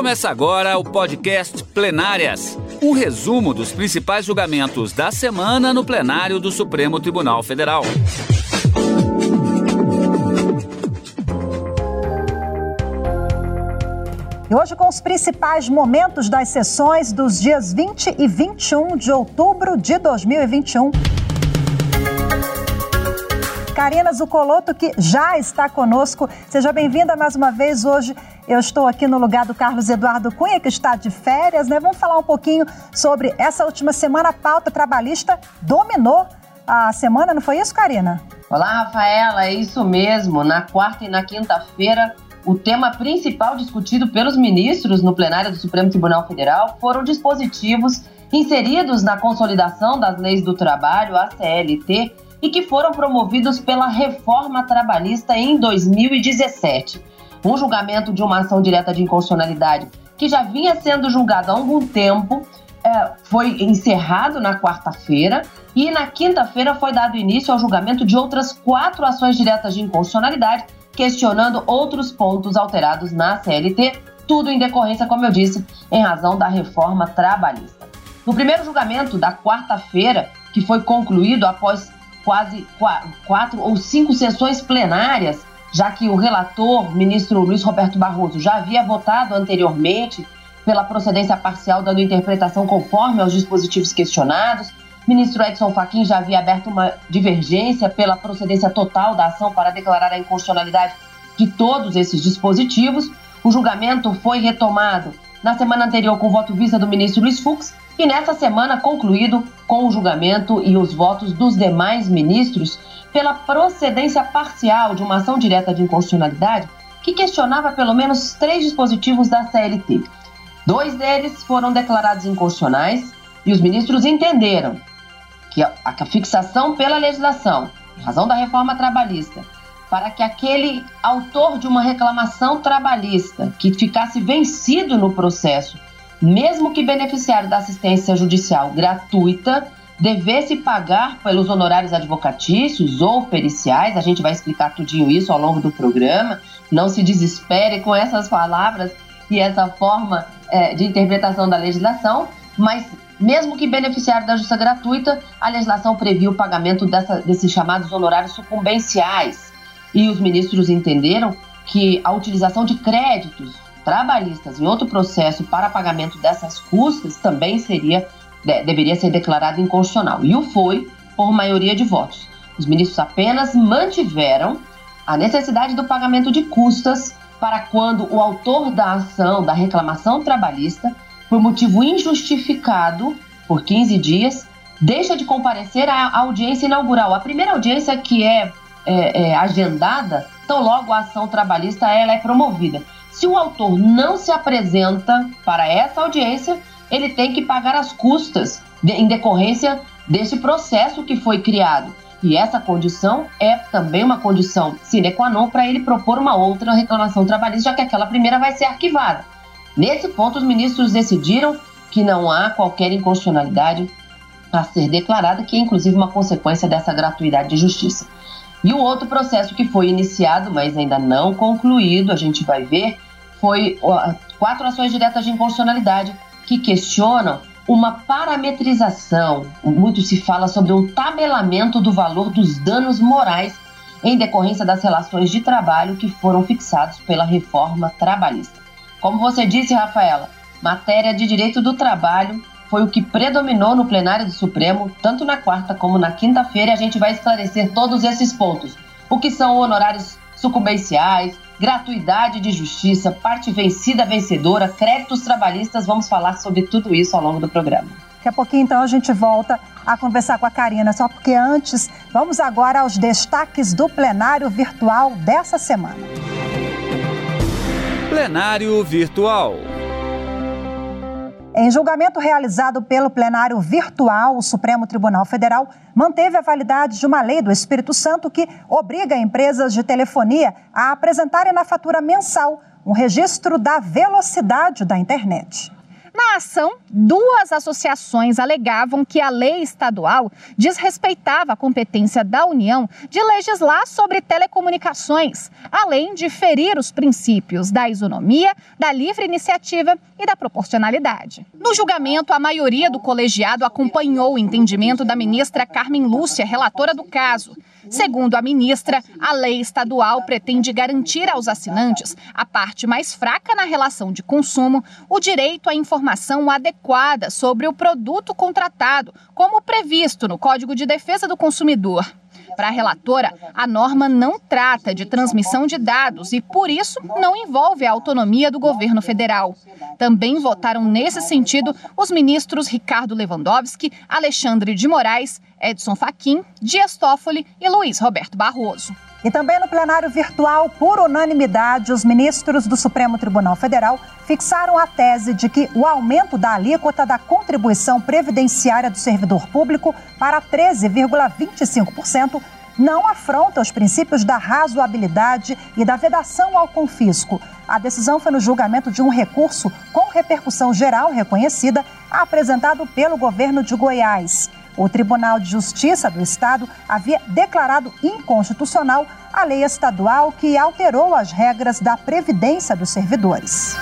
Começa agora o podcast Plenárias um resumo dos principais julgamentos da semana no plenário do Supremo Tribunal Federal. E hoje com os principais momentos das sessões dos dias 20 e 21 de outubro de 2021. Karina Zucoloto, que já está conosco. Seja bem-vinda mais uma vez. Hoje eu estou aqui no lugar do Carlos Eduardo Cunha, que está de férias, né? Vamos falar um pouquinho sobre essa última semana. A pauta trabalhista dominou a semana, não foi isso, Karina? Olá, Rafaela, é isso mesmo. Na quarta e na quinta-feira, o tema principal discutido pelos ministros no plenário do Supremo Tribunal Federal foram dispositivos inseridos na consolidação das leis do trabalho, a CLT, e que foram promovidos pela reforma trabalhista em 2017. Um julgamento de uma ação direta de inconstitucionalidade que já vinha sendo julgado há algum tempo é, foi encerrado na quarta-feira e na quinta-feira foi dado início ao julgamento de outras quatro ações diretas de inconstitucionalidade questionando outros pontos alterados na CLT, tudo em decorrência, como eu disse, em razão da reforma trabalhista. No primeiro julgamento da quarta-feira, que foi concluído após quase quatro ou cinco sessões plenárias, já que o relator, ministro Luiz Roberto Barroso, já havia votado anteriormente pela procedência parcial, dando interpretação conforme aos dispositivos questionados. Ministro Edson Fachin já havia aberto uma divergência pela procedência total da ação para declarar a inconstitucionalidade de todos esses dispositivos. O julgamento foi retomado na semana anterior com o voto vista do ministro Luiz Fux e nessa semana concluído com o julgamento e os votos dos demais ministros pela procedência parcial de uma ação direta de inconstitucionalidade que questionava pelo menos três dispositivos da CLT. Dois deles foram declarados inconstitucionais e os ministros entenderam que a, fixação pela legislação, em razão da reforma trabalhista, para que aquele autor de uma reclamação trabalhista que ficasse vencido no processo, mesmo que beneficiário da assistência judicial gratuita, devesse pagar pelos honorários advocatícios ou periciais, a gente vai explicar tudinho isso ao longo do programa, não se desespere com essas palavras e essa forma é, de interpretação da legislação, mas mesmo que beneficiário da justiça gratuita, a legislação previa o pagamento dessa, desses chamados honorários sucumbenciais. E os ministros entenderam que a utilização de créditos trabalhistas em outro processo para pagamento dessas custas também seria deveria ser declarado inconstitucional. E o foi por maioria de votos. Os ministros apenas mantiveram a necessidade do pagamento de custas para quando o autor da ação, da reclamação trabalhista, por motivo injustificado, por 15 dias, deixa de comparecer à audiência inaugural. A primeira audiência que é, é, é agendada, tão logo a ação trabalhista ela é promovida. Se o autor não se apresenta para essa audiência, ele tem que pagar as custas de, em decorrência desse processo que foi criado. E essa condição é também uma condição sine qua non para ele propor uma outra reclamação trabalhista, já que aquela primeira vai ser arquivada. Nesse ponto, os ministros decidiram que não há qualquer inconstitucionalidade a ser declarada, que é inclusive uma consequência dessa gratuidade de justiça. E o outro processo que foi iniciado, mas ainda não concluído, a gente vai ver, foi quatro ações diretas de inconstitucionalidade que questionam uma parametrização. Muito se fala sobre um tabelamento do valor dos danos morais em decorrência das relações de trabalho que foram fixados pela reforma trabalhista. Como você disse, Rafaela, matéria de direito do trabalho foi o que predominou no plenário do Supremo, tanto na quarta como na quinta-feira, e a gente vai esclarecer todos esses pontos. O que são honorários sucumbenciais, gratuidade de justiça, parte vencida vencedora, créditos trabalhistas. Vamos falar sobre tudo isso ao longo do programa. Daqui a pouquinho, então, a gente volta a conversar com a Karina, só porque antes, vamos agora aos destaques do plenário virtual dessa semana. Plenário Virtual. Em julgamento realizado pelo plenário virtual, o Supremo Tribunal Federal manteve a validade de uma lei do Espírito Santo que obriga empresas de telefonia a apresentarem na fatura mensal um registro da velocidade da internet. Na ação, duas associações alegavam que a lei estadual desrespeitava a competência da União de legislar sobre telecomunicações, além de ferir os princípios da isonomia, da livre iniciativa e da proporcionalidade. No julgamento, a maioria do colegiado acompanhou o entendimento da ministra Carmen Lúcia, relatora do caso. Segundo a ministra, a lei estadual pretende garantir aos assinantes a parte mais fraca na relação de consumo, o direito à informação adequada sobre o produto contratado, como previsto no Código de Defesa do Consumidor. Para a relatora, a norma não trata de transmissão de dados e, por isso, não envolve a autonomia do governo federal. Também votaram nesse sentido os ministros Ricardo Lewandowski, Alexandre de Moraes, Edson Fachin, Dias Toffoli e Luiz Roberto Barroso. E também no plenário virtual, por unanimidade, os ministros do Supremo Tribunal Federal fixaram a tese de que o aumento da alíquota da contribuição previdenciária do servidor público para 13,25% não afronta os princípios da razoabilidade e da vedação ao confisco. A decisão foi no julgamento de um recurso com repercussão geral reconhecida apresentado pelo governo de Goiás. O Tribunal de Justiça do Estado havia declarado inconstitucional a lei estadual que alterou as regras da previdência dos servidores.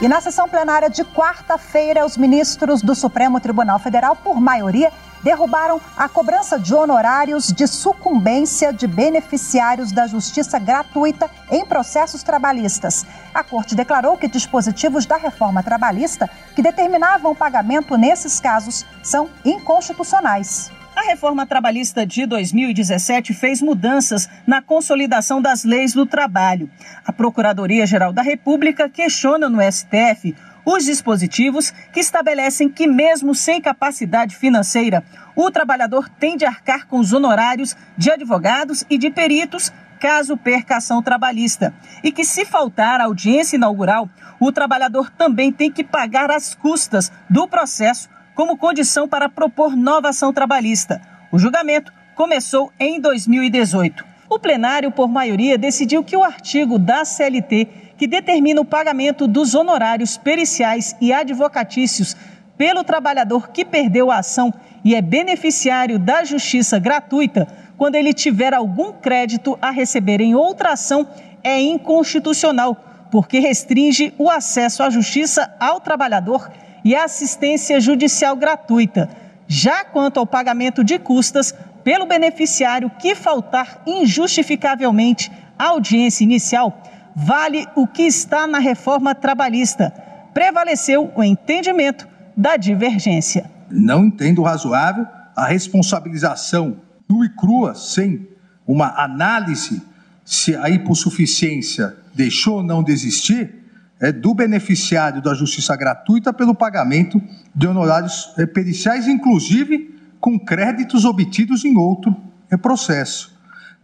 E na sessão plenária de quarta-feira, os ministros do Supremo Tribunal Federal, por maioria, derrubaram a cobrança de honorários de sucumbência de beneficiários da justiça gratuita em processos trabalhistas. A Corte declarou que dispositivos da reforma trabalhista que determinavam o pagamento nesses casos são inconstitucionais. A reforma trabalhista de 2017 fez mudanças na consolidação das leis do trabalho. A Procuradoria-Geral da República questiona no STF os dispositivos que estabelecem que, mesmo sem capacidade financeira, o trabalhador tem de arcar com os honorários de advogados e de peritos caso perca ação trabalhista. E que, se faltar a audiência inaugural, o trabalhador também tem que pagar as custas do processo como condição para propor nova ação trabalhista. O julgamento começou em 2018. O plenário, por maioria, decidiu que o artigo da CLT que determina o pagamento dos honorários periciais e advocatícios pelo trabalhador que perdeu a ação e é beneficiário da justiça gratuita quando ele tiver algum crédito a receber em outra ação é inconstitucional, porque restringe o acesso à justiça ao trabalhador e à assistência judicial gratuita. Já quanto ao pagamento de custas pelo beneficiário que faltar injustificavelmente à audiência inicial, vale o que está na reforma trabalhista. Prevaleceu o entendimento da divergência. Não entendo razoável a responsabilização nua e crua, sem uma análise se a hipossuficiência deixou ou não de existir, é do beneficiário da justiça gratuita pelo pagamento de honorários é, periciais, inclusive com créditos obtidos em outro é, processo.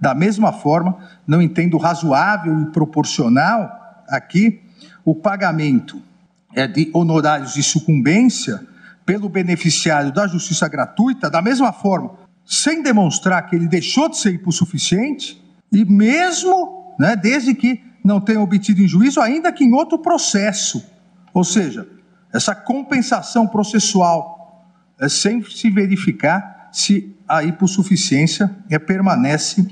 Da mesma forma, não entendo razoável e proporcional aqui o pagamento é de honorários de sucumbência pelo beneficiário da justiça gratuita, da mesma forma, sem demonstrar que ele deixou de ser hipossuficiente, e mesmo, né, desde que não tenha obtido em juízo, ainda que em outro processo. Ou seja, essa compensação processual é sem se verificar se a hipossuficiência é, permanece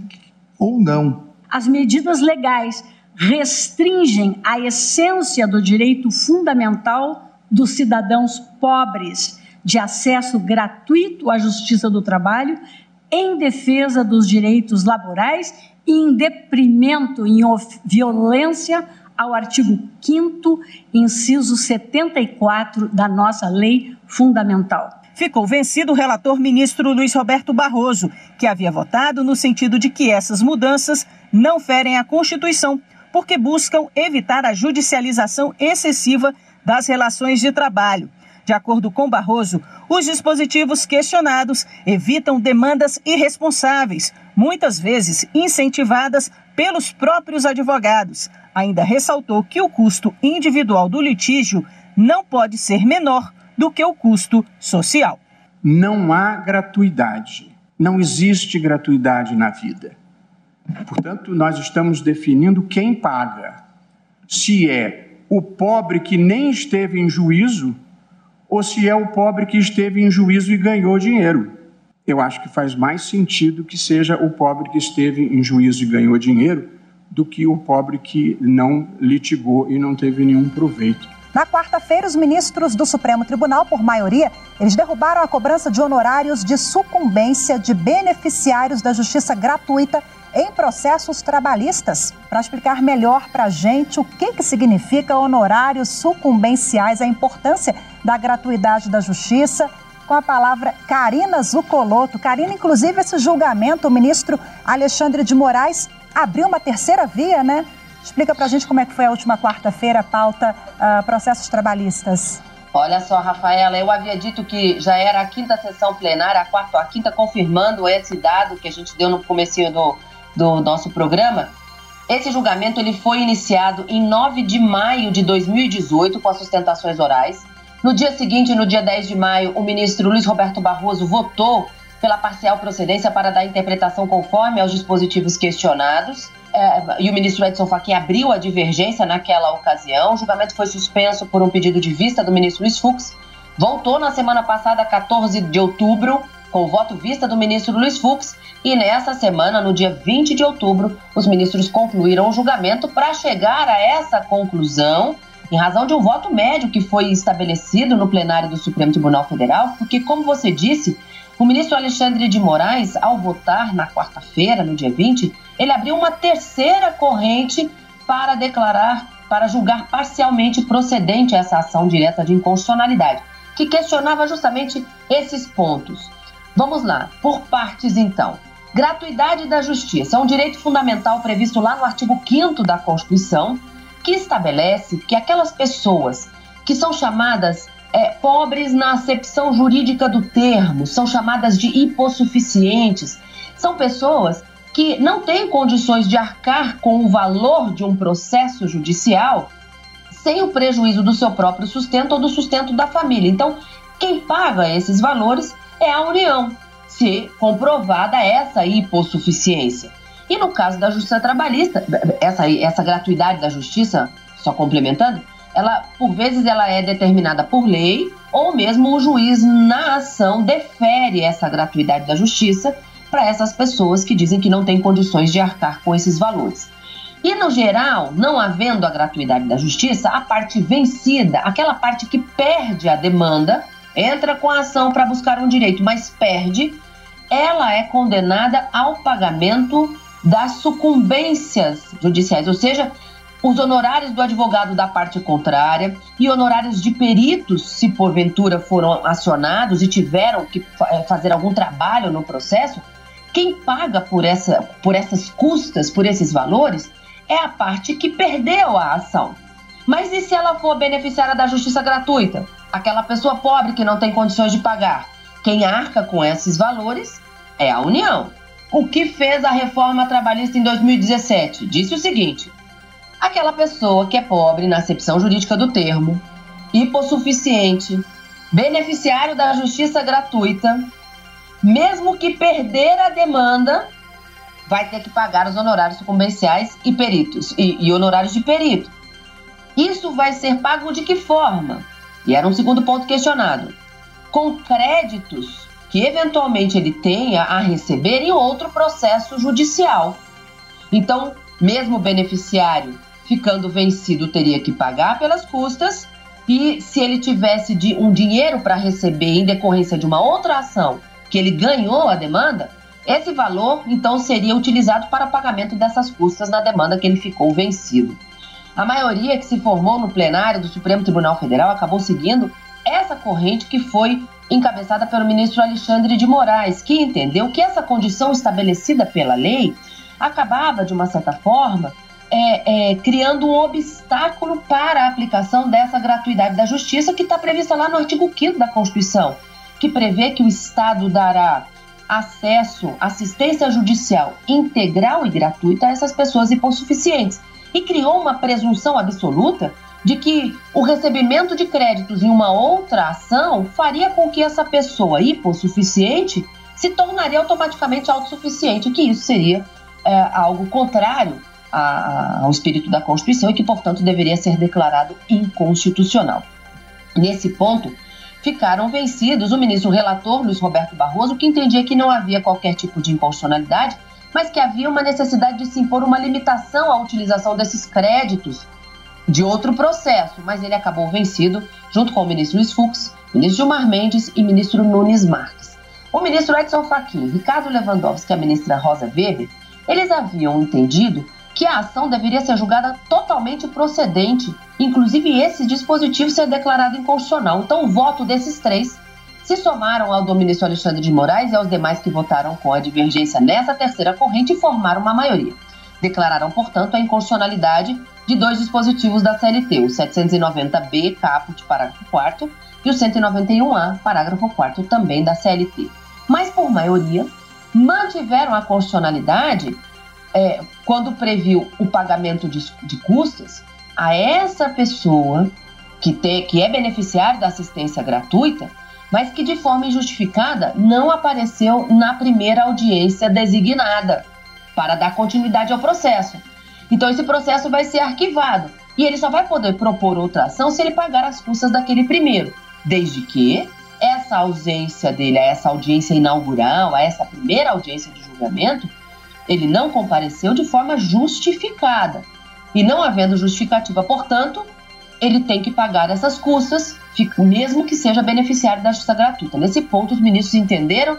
ou não. As medidas legais restringem a essência do direito fundamental dos cidadãos pobres de acesso gratuito à justiça do trabalho em defesa dos direitos laborais e em deprimento, em violência ao artigo 5 inciso 74 da nossa lei fundamental ficou vencido o relator ministro Luiz Roberto Barroso, que havia votado no sentido de que essas mudanças não ferem a Constituição, porque buscam evitar a judicialização excessiva das relações de trabalho. De acordo com Barroso, os dispositivos questionados evitam demandas irresponsáveis, muitas vezes incentivadas pelos próprios advogados. Ainda ressaltou que o custo individual do litígio não pode ser menor do que o custo social. Não há gratuidade. Não existe gratuidade na vida. Portanto, nós estamos definindo quem paga. Se é o pobre que nem esteve em juízo ou se é o pobre que esteve em juízo e ganhou dinheiro. Eu acho que faz mais sentido que seja o pobre que esteve em juízo e ganhou dinheiro do que o pobre que não litigou e não teve nenhum proveito. Na quarta-feira, os ministros do Supremo Tribunal, por maioria, eles derrubaram a cobrança de honorários de sucumbência de beneficiários da justiça gratuita em processos trabalhistas. Para explicar melhor para a gente o que, que significa honorários sucumbenciais, a importância da gratuidade da justiça, com a palavra Karina Zucoloto. Karina, inclusive, esse julgamento, o ministro Alexandre de Moraes abriu uma terceira via, né? Explica para a gente como é que foi a última quarta-feira, a pauta uh, processos trabalhistas. Olha só, Rafaela, eu havia dito que já era a quinta sessão plenária, a quarta, a quinta confirmando esse dado que a gente deu no começo do, do nosso programa, esse julgamento ele foi iniciado em 9 de maio de 2018 com as sustentações orais. No dia seguinte, no dia 10 de maio, o ministro Luiz Roberto Barroso votou pela parcial procedência para dar interpretação conforme aos dispositivos questionados. É, e o ministro Edson Fachin abriu a divergência naquela ocasião. O julgamento foi suspenso por um pedido de vista do ministro Luiz Fux. Voltou na semana passada, 14 de outubro, com o voto vista do ministro Luiz Fux, e nessa semana, no dia 20 de outubro, os ministros concluíram o julgamento para chegar a essa conclusão, em razão de um voto médio que foi estabelecido no plenário do Supremo Tribunal Federal, porque, como você disse, o ministro Alexandre de Moraes, ao votar na quarta-feira, no dia 20, ele abriu uma terceira corrente para declarar, para julgar parcialmente procedente essa ação direta de inconstitucionalidade, que questionava justamente esses pontos. Vamos lá, por partes então. Gratuidade da justiça é um direito fundamental previsto lá no artigo 5 da Constituição, que estabelece que aquelas pessoas que são chamadas é, pobres na acepção jurídica do termo, são chamadas de hipossuficientes, são pessoas que não têm condições de arcar com o valor de um processo judicial sem o prejuízo do seu próprio sustento ou do sustento da família. Então, quem paga esses valores é a União, se comprovada essa hipossuficiência. E no caso da justiça trabalhista, essa, essa gratuidade da justiça, só complementando, ela por vezes ela é determinada por lei ou mesmo o juiz na ação defere essa gratuidade da justiça para essas pessoas que dizem que não têm condições de arcar com esses valores. E no geral, não havendo a gratuidade da justiça, a parte vencida, aquela parte que perde a demanda, entra com a ação para buscar um direito, mas perde, ela é condenada ao pagamento das sucumbências judiciais, ou seja, os honorários do advogado da parte contrária e honorários de peritos, se porventura foram acionados e tiveram que eh, fazer algum trabalho no processo, quem paga por, essa, por essas custas, por esses valores, é a parte que perdeu a ação. Mas e se ela for beneficiária da justiça gratuita? aquela pessoa pobre que não tem condições de pagar. Quem arca com esses valores é a União. O que fez a reforma trabalhista em 2017? Disse o seguinte: aquela pessoa que é pobre na acepção jurídica do termo, hipossuficiente, beneficiário da justiça gratuita, mesmo que perder a demanda, vai ter que pagar os honorários sucumbenciais e peritos e, e honorários de perito. Isso vai ser pago de que forma? E era um segundo ponto questionado. Com créditos que eventualmente ele tenha a receber em outro processo judicial. Então, mesmo beneficiário ficando vencido teria que pagar pelas custas e se ele tivesse de um dinheiro para receber em decorrência de uma outra ação que ele ganhou a demanda, esse valor então seria utilizado para pagamento dessas custas na demanda que ele ficou vencido. A maioria que se formou no plenário do Supremo Tribunal Federal acabou seguindo essa corrente que foi encabeçada pelo ministro Alexandre de Moraes, que entendeu que essa condição estabelecida pela lei acabava, de uma certa forma, é, é, criando um obstáculo para a aplicação dessa gratuidade da justiça que está prevista lá no artigo 5 da Constituição, que prevê que o Estado dará acesso, assistência judicial integral e gratuita a essas pessoas hipossuficientes. E criou uma presunção absoluta de que o recebimento de créditos em uma outra ação faria com que essa pessoa hipossuficiente se tornaria automaticamente autossuficiente, que isso seria é, algo contrário a, ao espírito da Constituição e que, portanto, deveria ser declarado inconstitucional. Nesse ponto, ficaram vencidos o ministro relator Luiz Roberto Barroso, que entendia que não havia qualquer tipo de inconstitucionalidade, mas que havia uma necessidade de se impor uma limitação à utilização desses créditos de outro processo, mas ele acabou vencido junto com o ministro Luiz Fux, ministro Gilmar Mendes e ministro Nunes Marques. O ministro Edson Fachin, Ricardo Lewandowski e a ministra Rosa Weber, eles haviam entendido que a ação deveria ser julgada totalmente procedente, inclusive esse dispositivo ser declarado inconstitucional. Então, o voto desses três se somaram ao do ministro Alexandre de Moraes e aos demais que votaram com a divergência nessa terceira corrente e formaram uma maioria. Declararam, portanto, a inconstitucionalidade de dois dispositivos da CLT, o 790B, caput, parágrafo 4 e o 191A, parágrafo 4 também da CLT. Mas, por maioria, mantiveram a constitucionalidade é, quando previu o pagamento de, de custas a essa pessoa que, te, que é beneficiário da assistência gratuita, mas que de forma injustificada não apareceu na primeira audiência designada para dar continuidade ao processo. Então esse processo vai ser arquivado e ele só vai poder propor outra ação se ele pagar as custas daquele primeiro, desde que essa ausência dele a essa audiência inaugural, a essa primeira audiência de julgamento, ele não compareceu de forma justificada. E não havendo justificativa, portanto, ele tem que pagar essas custas, mesmo que seja beneficiário da justiça gratuita. Nesse ponto, os ministros entenderam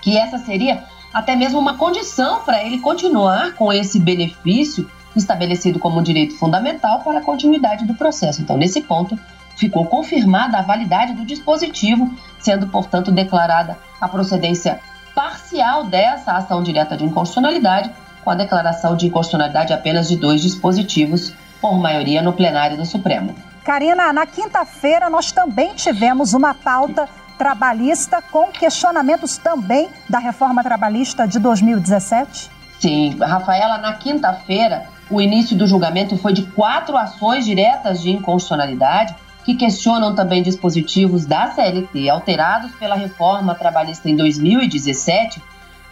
que essa seria até mesmo uma condição para ele continuar com esse benefício estabelecido como direito fundamental para a continuidade do processo. Então, nesse ponto, ficou confirmada a validade do dispositivo, sendo, portanto, declarada a procedência parcial dessa ação direta de inconstitucionalidade, com a declaração de inconstitucionalidade apenas de dois dispositivos, por maioria no plenário do Supremo. Karina, na quinta-feira nós também tivemos uma pauta trabalhista com questionamentos também da reforma trabalhista de 2017? Sim, Rafaela, na quinta-feira, o início do julgamento foi de quatro ações diretas de inconstitucionalidade que questionam também dispositivos da CLT alterados pela reforma trabalhista em 2017,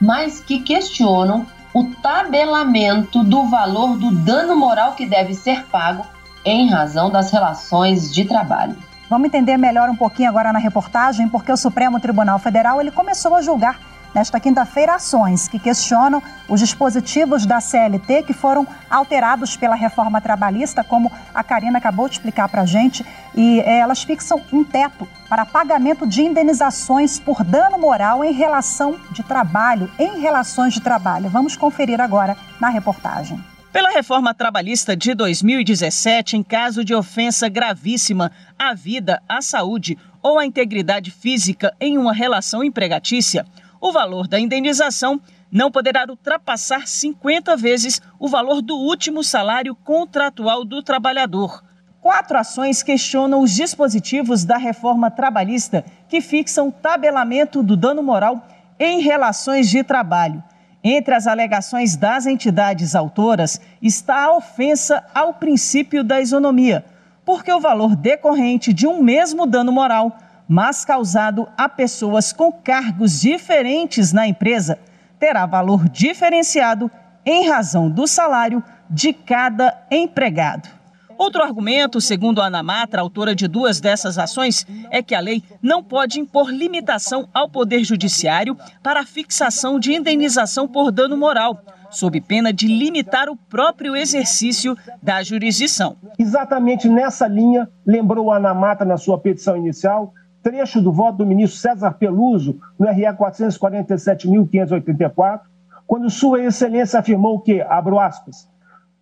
mas que questionam o tabelamento do valor do dano moral que deve ser pago em razão das relações de trabalho. Vamos entender melhor um pouquinho agora na reportagem, porque o Supremo Tribunal Federal ele começou a julgar nesta quinta-feira ações que questionam os dispositivos da CLT que foram alterados pela reforma trabalhista, como a Karina acabou de explicar para a gente, e é, elas fixam um teto para pagamento de indenizações por dano moral em relação de trabalho, em relações de trabalho. Vamos conferir agora na reportagem. Pela reforma trabalhista de 2017, em caso de ofensa gravíssima à vida, à saúde ou à integridade física em uma relação empregatícia, o valor da indenização não poderá ultrapassar 50 vezes o valor do último salário contratual do trabalhador. Quatro ações questionam os dispositivos da reforma trabalhista que fixam tabelamento do dano moral em relações de trabalho. Entre as alegações das entidades autoras está a ofensa ao princípio da isonomia, porque o valor decorrente de um mesmo dano moral mas causado a pessoas com cargos diferentes na empresa, terá valor diferenciado em razão do salário de cada empregado. Outro argumento, segundo a Ana Matra, autora de duas dessas ações, é que a lei não pode impor limitação ao Poder Judiciário para a fixação de indenização por dano moral, sob pena de limitar o próprio exercício da jurisdição. Exatamente nessa linha, lembrou a Ana Matra na sua petição inicial, trecho do voto do ministro César Peluso no RE 447.584, quando Sua Excelência afirmou que, abro aspas,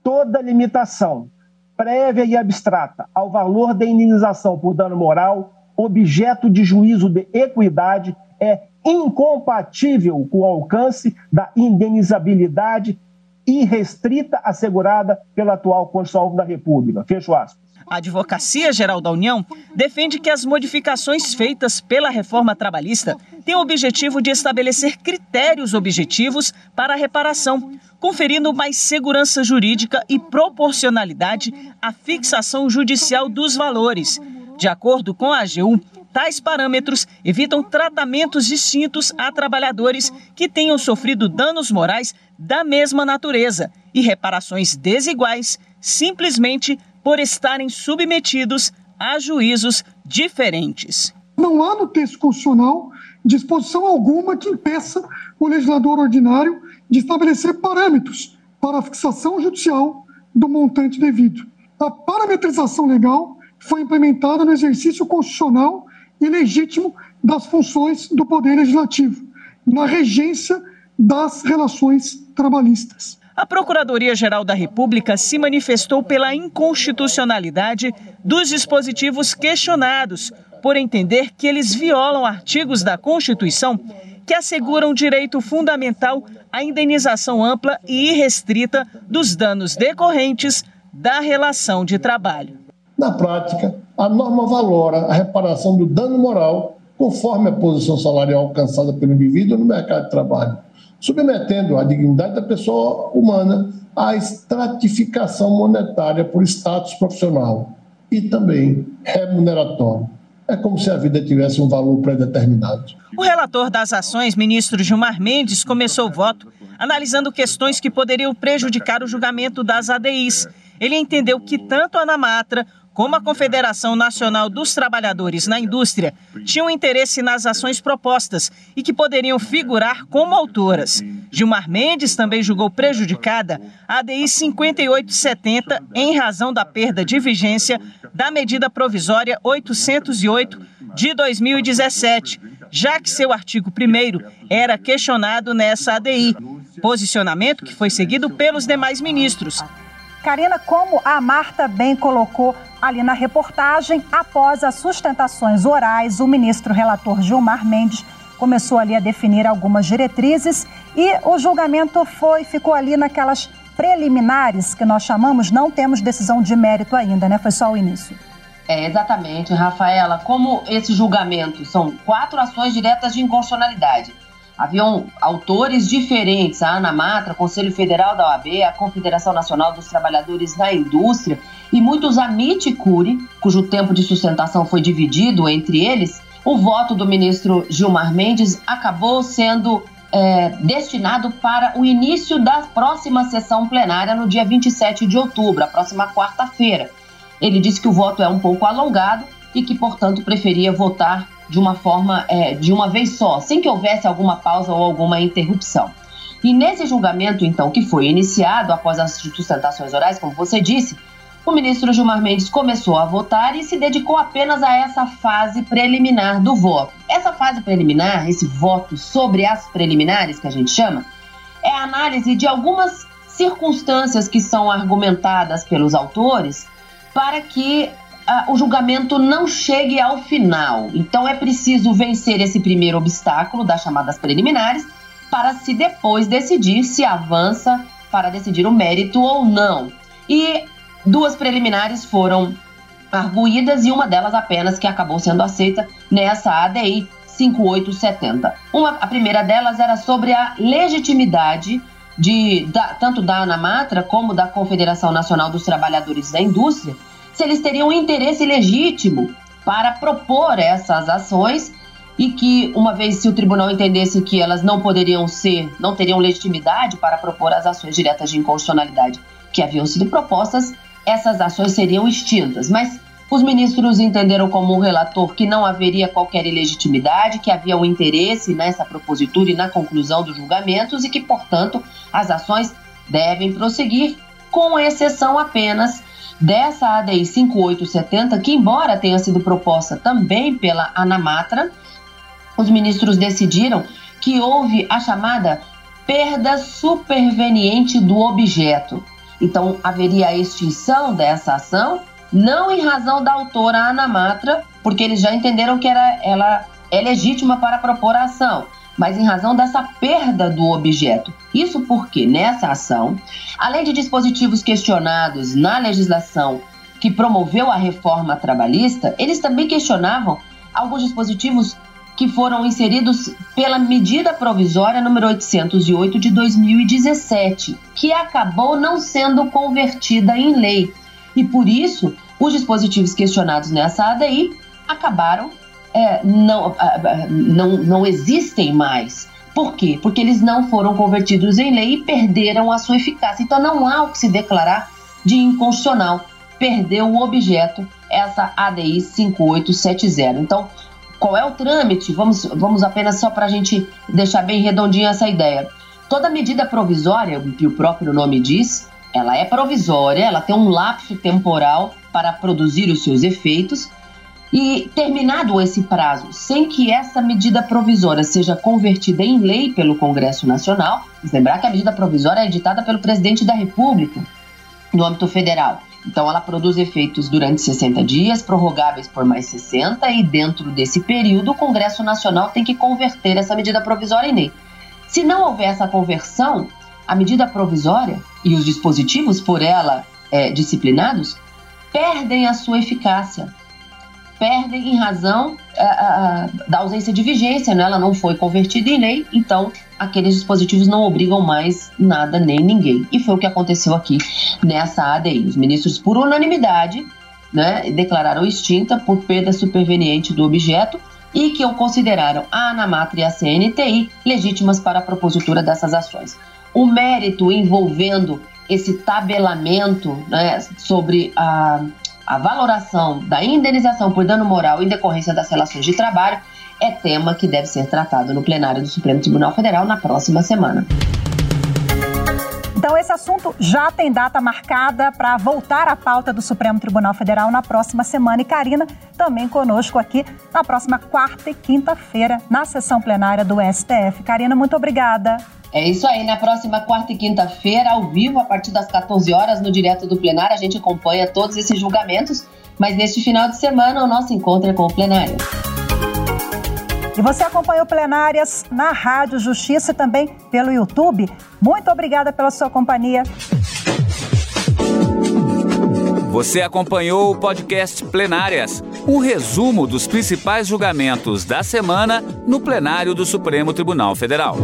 toda limitação prévia e abstrata ao valor da indenização por dano moral, objeto de juízo de equidade, é incompatível com o alcance da indenizabilidade irrestrita assegurada pela atual Constituição da República. Fecho aspas. A Advocacia Geral da União defende que as modificações feitas pela reforma trabalhista têm o objetivo de estabelecer critérios objetivos para a reparação, conferindo mais segurança jurídica e proporcionalidade à fixação judicial dos valores. De acordo com a AGU, tais parâmetros evitam tratamentos distintos a trabalhadores que tenham sofrido danos morais da mesma natureza e reparações desiguais simplesmente por estarem submetidos a juízos diferentes. Não há no texto constitucional disposição alguma que impeça o legislador ordinário de estabelecer parâmetros para a fixação judicial do montante devido. A parametrização legal foi implementada no exercício constitucional e legítimo das funções do Poder Legislativo, na regência das relações trabalhistas. A Procuradoria-Geral da República se manifestou pela inconstitucionalidade dos dispositivos questionados, por entender que eles violam artigos da Constituição que asseguram direito fundamental à indenização ampla e irrestrita dos danos decorrentes da relação de trabalho. Na prática, a norma valora a reparação do dano moral conforme a posição salarial alcançada pelo indivíduo no mercado de trabalho, submetendo a dignidade da pessoa humana à estratificação monetária por status profissional e também remuneratório. É como se a vida tivesse um valor predeterminado. O relator das ações, ministro Gilmar Mendes, começou o voto analisando questões que poderiam prejudicar o julgamento das ADIs. Ele entendeu que tanto a Anamatra como a Confederação Nacional dos Trabalhadores na Indústria tinham interesse nas ações propostas e que poderiam figurar como autoras. Gilmar Mendes também julgou prejudicada a ADI 5870 em razão da perda de vigência da medida provisória 808 de 2017, já que seu artigo 1 era questionado nessa ADI, posicionamento que foi seguido pelos demais ministros. Karina, como a Marta bem colocou ali na reportagem, após as sustentações orais, o ministro relator Gilmar Mendes começou ali a definir algumas diretrizes e o julgamento foi ficou ali naquelas preliminares que nós chamamos, não temos decisão de mérito ainda, né? Foi só o início. É, exatamente, Rafaela. Como esse julgamento são quatro ações diretas de inconstitucionalidade Haviam autores diferentes, a Ana Matra, Conselho Federal da OAB, a Confederação Nacional dos Trabalhadores da Indústria e muitos Amit Cury, cujo tempo de sustentação foi dividido entre eles, o voto do ministro Gilmar Mendes acabou sendo é, destinado para o início da próxima sessão plenária no dia 27 de outubro, a próxima quarta-feira. Ele disse que o voto é um pouco alongado e que, portanto, preferia votar de uma forma, é, de uma vez só, sem que houvesse alguma pausa ou alguma interrupção. E nesse julgamento, então, que foi iniciado após as sustentações orais, como você disse, o ministro Gilmar Mendes começou a votar e se dedicou apenas a essa fase preliminar do voto. Essa fase preliminar, esse voto sobre as preliminares que a gente chama, é a análise de algumas circunstâncias que são argumentadas pelos autores para que uh, o julgamento não chegue ao final. Então é preciso vencer esse primeiro obstáculo das chamadas preliminares para se depois decidir se avança para decidir o mérito ou não. E duas preliminares foram arguídas e uma delas apenas que acabou sendo aceita nessa ADI 5870. Uma, a primeira delas era sobre a legitimidade de, da, tanto da Anamatra como da Confederação Nacional dos Trabalhadores da Indústria se eles teriam interesse legítimo para propor essas ações e que, uma vez se o tribunal entendesse que elas não poderiam ser, não teriam legitimidade para propor as ações diretas de inconstitucionalidade que haviam sido propostas, essas ações seriam extintas. Mas os ministros entenderam como o relator que não haveria qualquer ilegitimidade, que havia um interesse nessa propositura e na conclusão dos julgamentos e que, portanto, as ações devem prosseguir, com exceção apenas dessa ADI 5870, que, embora tenha sido proposta também pela Anamatra, os ministros decidiram que houve a chamada perda superveniente do objeto. Então, haveria a extinção dessa ação, não em razão da autora Anamatra, porque eles já entenderam que era, ela é legítima para propor a ação, mas em razão dessa perda do objeto. Isso porque nessa ação, além de dispositivos questionados na legislação que promoveu a reforma trabalhista, eles também questionavam alguns dispositivos que foram inseridos pela medida provisória número 808 de 2017, que acabou não sendo convertida em lei. E por isso, os dispositivos questionados nessa ADI acabaram é, não, não, não existem mais, Por quê? Porque eles não foram convertidos em lei e perderam a sua eficácia. Então não há o que se declarar de inconstitucional. Perdeu o objeto, essa ADI 5870. Então, qual é o trâmite? Vamos, vamos apenas só para a gente deixar bem redondinha essa ideia. Toda medida provisória, que o próprio nome diz, ela é provisória, ela tem um lapso temporal para produzir os seus efeitos. E terminado esse prazo, sem que essa medida provisória seja convertida em lei pelo Congresso Nacional, lembrar que a medida provisória é editada pelo presidente da República no âmbito federal. Então, ela produz efeitos durante 60 dias, prorrogáveis por mais 60, e dentro desse período, o Congresso Nacional tem que converter essa medida provisória em lei. Se não houver essa conversão, a medida provisória e os dispositivos por ela é, disciplinados perdem a sua eficácia, perdem em razão da ausência de vigência, né? ela não foi convertida em lei, então aqueles dispositivos não obrigam mais nada nem ninguém. E foi o que aconteceu aqui nessa ADI. Os ministros, por unanimidade, né, declararam extinta por perda superveniente do objeto e que consideraram a Anamatra e a CNTI legítimas para a propositura dessas ações. O mérito envolvendo esse tabelamento né, sobre a, a valoração da indenização por dano moral em decorrência das relações de trabalho é tema que deve ser tratado no plenário do Supremo Tribunal Federal na próxima semana. Então, esse assunto já tem data marcada para voltar à pauta do Supremo Tribunal Federal na próxima semana. E Karina também conosco aqui na próxima quarta e quinta-feira, na sessão plenária do STF. Karina, muito obrigada. É isso aí, na próxima quarta e quinta-feira, ao vivo, a partir das 14 horas, no Direto do Plenário, a gente acompanha todos esses julgamentos. Mas neste final de semana, o nosso encontro é com o plenário. E você acompanhou plenárias na Rádio Justiça e também pelo YouTube. Muito obrigada pela sua companhia. Você acompanhou o podcast Plenárias, um resumo dos principais julgamentos da semana no plenário do Supremo Tribunal Federal.